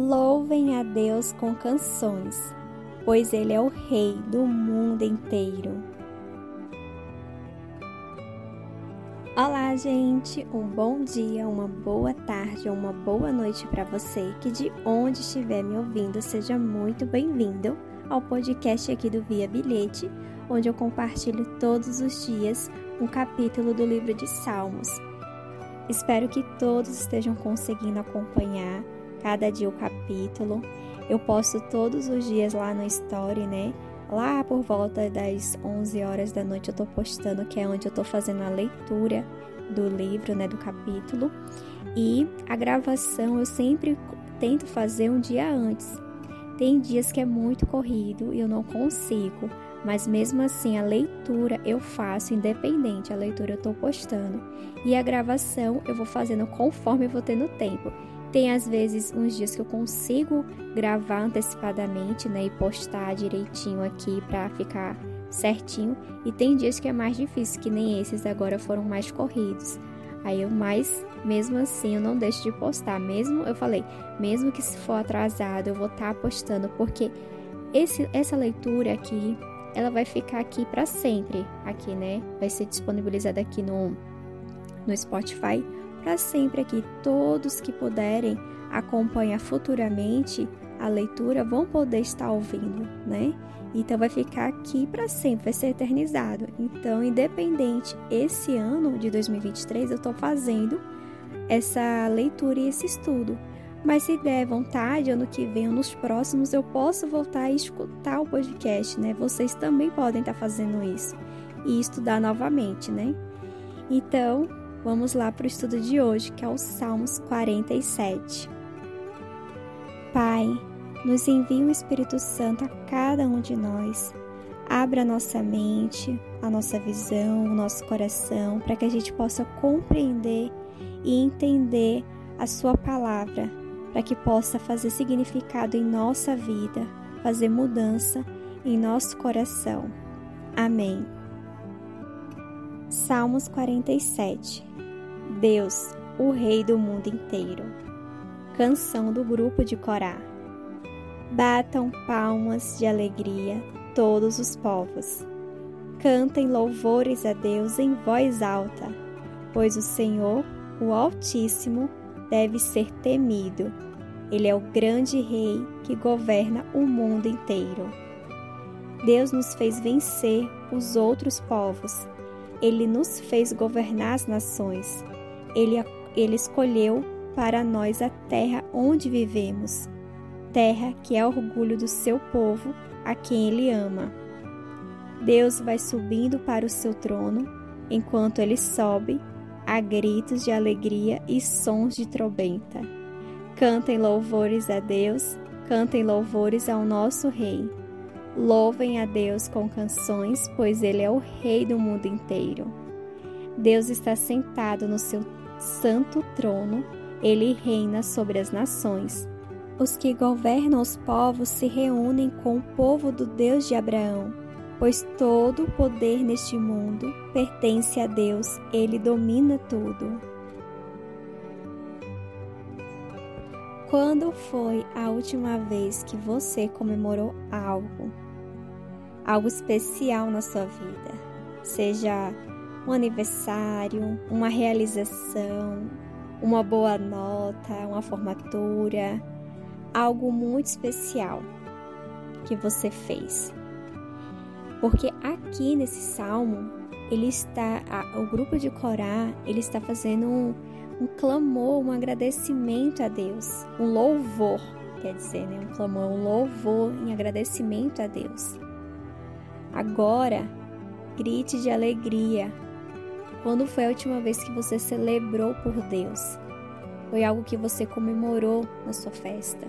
Louvem a Deus com canções, pois Ele é o Rei do mundo inteiro. Olá, gente! Um bom dia, uma boa tarde ou uma boa noite para você que de onde estiver me ouvindo, seja muito bem-vindo ao podcast aqui do Via Bilhete, onde eu compartilho todos os dias um capítulo do livro de Salmos. Espero que todos estejam conseguindo acompanhar cada dia o capítulo. Eu posto todos os dias lá no Story, né? Lá por volta das 11 horas da noite eu tô postando, que é onde eu tô fazendo a leitura do livro, né, do capítulo. E a gravação eu sempre tento fazer um dia antes. Tem dias que é muito corrido e eu não consigo, mas mesmo assim a leitura eu faço independente, a leitura eu tô postando. E a gravação eu vou fazendo conforme eu vou tendo tempo. Tem às vezes uns dias que eu consigo gravar antecipadamente, né, e postar direitinho aqui para ficar certinho, e tem dias que é mais difícil, que nem esses agora foram mais corridos. Aí eu mais, mesmo assim, eu não deixo de postar, mesmo eu falei, mesmo que se for atrasado, eu vou estar tá postando porque esse, essa leitura aqui, ela vai ficar aqui para sempre, aqui, né? Vai ser disponibilizada aqui no no Spotify para sempre aqui. Todos que puderem acompanhar futuramente a leitura vão poder estar ouvindo, né? Então vai ficar aqui para sempre, vai ser eternizado. Então, independente, esse ano de 2023 eu estou fazendo essa leitura e esse estudo. Mas se der vontade, ano que vem ou nos próximos, eu posso voltar a escutar o podcast, né? Vocês também podem estar fazendo isso e estudar novamente, né? Então, Vamos lá para o estudo de hoje, que é o Salmos 47. Pai, nos envia o Espírito Santo a cada um de nós. Abra a nossa mente, a nossa visão, o nosso coração, para que a gente possa compreender e entender a Sua palavra, para que possa fazer significado em nossa vida, fazer mudança em nosso coração. Amém. Salmos 47 Deus, o Rei do mundo inteiro. Canção do grupo de Corá. Batam palmas de alegria todos os povos. Cantem louvores a Deus em voz alta, pois o Senhor, o Altíssimo, deve ser temido. Ele é o grande Rei que governa o mundo inteiro. Deus nos fez vencer os outros povos. Ele nos fez governar as nações ele, ele escolheu para nós a terra onde vivemos, terra que é orgulho do seu povo, a quem ele ama. Deus vai subindo para o seu trono, enquanto ele sobe, há gritos de alegria e sons de trombeta. Cantem louvores a Deus, cantem louvores ao nosso Rei. Louvem a Deus com canções, pois Ele é o Rei do mundo inteiro. Deus está sentado no seu santo trono, ele reina sobre as nações. Os que governam os povos se reúnem com o povo do Deus de Abraão, pois todo o poder neste mundo pertence a Deus, ele domina tudo. Quando foi a última vez que você comemorou algo? Algo especial na sua vida? Seja um aniversário, uma realização, uma boa nota, uma formatura, algo muito especial que você fez. Porque aqui nesse salmo, ele está, a, o grupo de Corá, ele está fazendo um, um clamor, um agradecimento a Deus, um louvor, quer dizer, né? um clamor, um louvor em agradecimento a Deus. Agora, grite de alegria, quando foi a última vez que você celebrou por Deus? Foi algo que você comemorou na sua festa?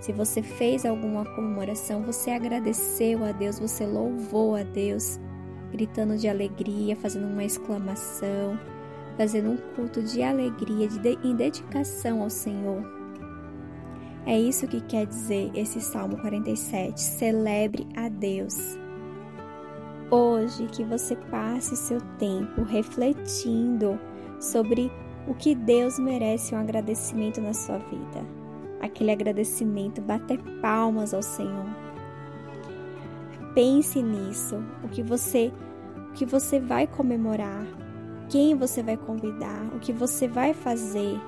Se você fez alguma comemoração, você agradeceu a Deus, você louvou a Deus, gritando de alegria, fazendo uma exclamação, fazendo um culto de alegria, de, em dedicação ao Senhor. É isso que quer dizer esse Salmo 47. Celebre a Deus. Hoje que você passe seu tempo refletindo sobre o que Deus merece um agradecimento na sua vida. aquele agradecimento, bater palmas ao Senhor. Pense nisso, o que você o que você vai comemorar, quem você vai convidar, o que você vai fazer.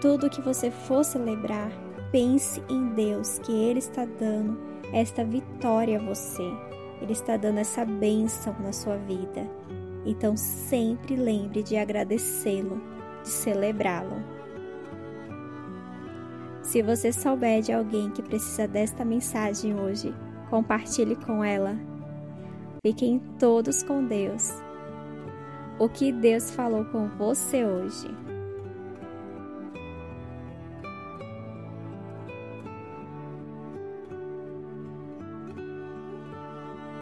Tudo que você for celebrar, pense em Deus, que Ele está dando esta vitória a você. Ele está dando essa bênção na sua vida. Então sempre lembre de agradecê-lo, de celebrá-lo. Se você souber de alguém que precisa desta mensagem hoje, compartilhe com ela. Fiquem todos com Deus. O que Deus falou com você hoje?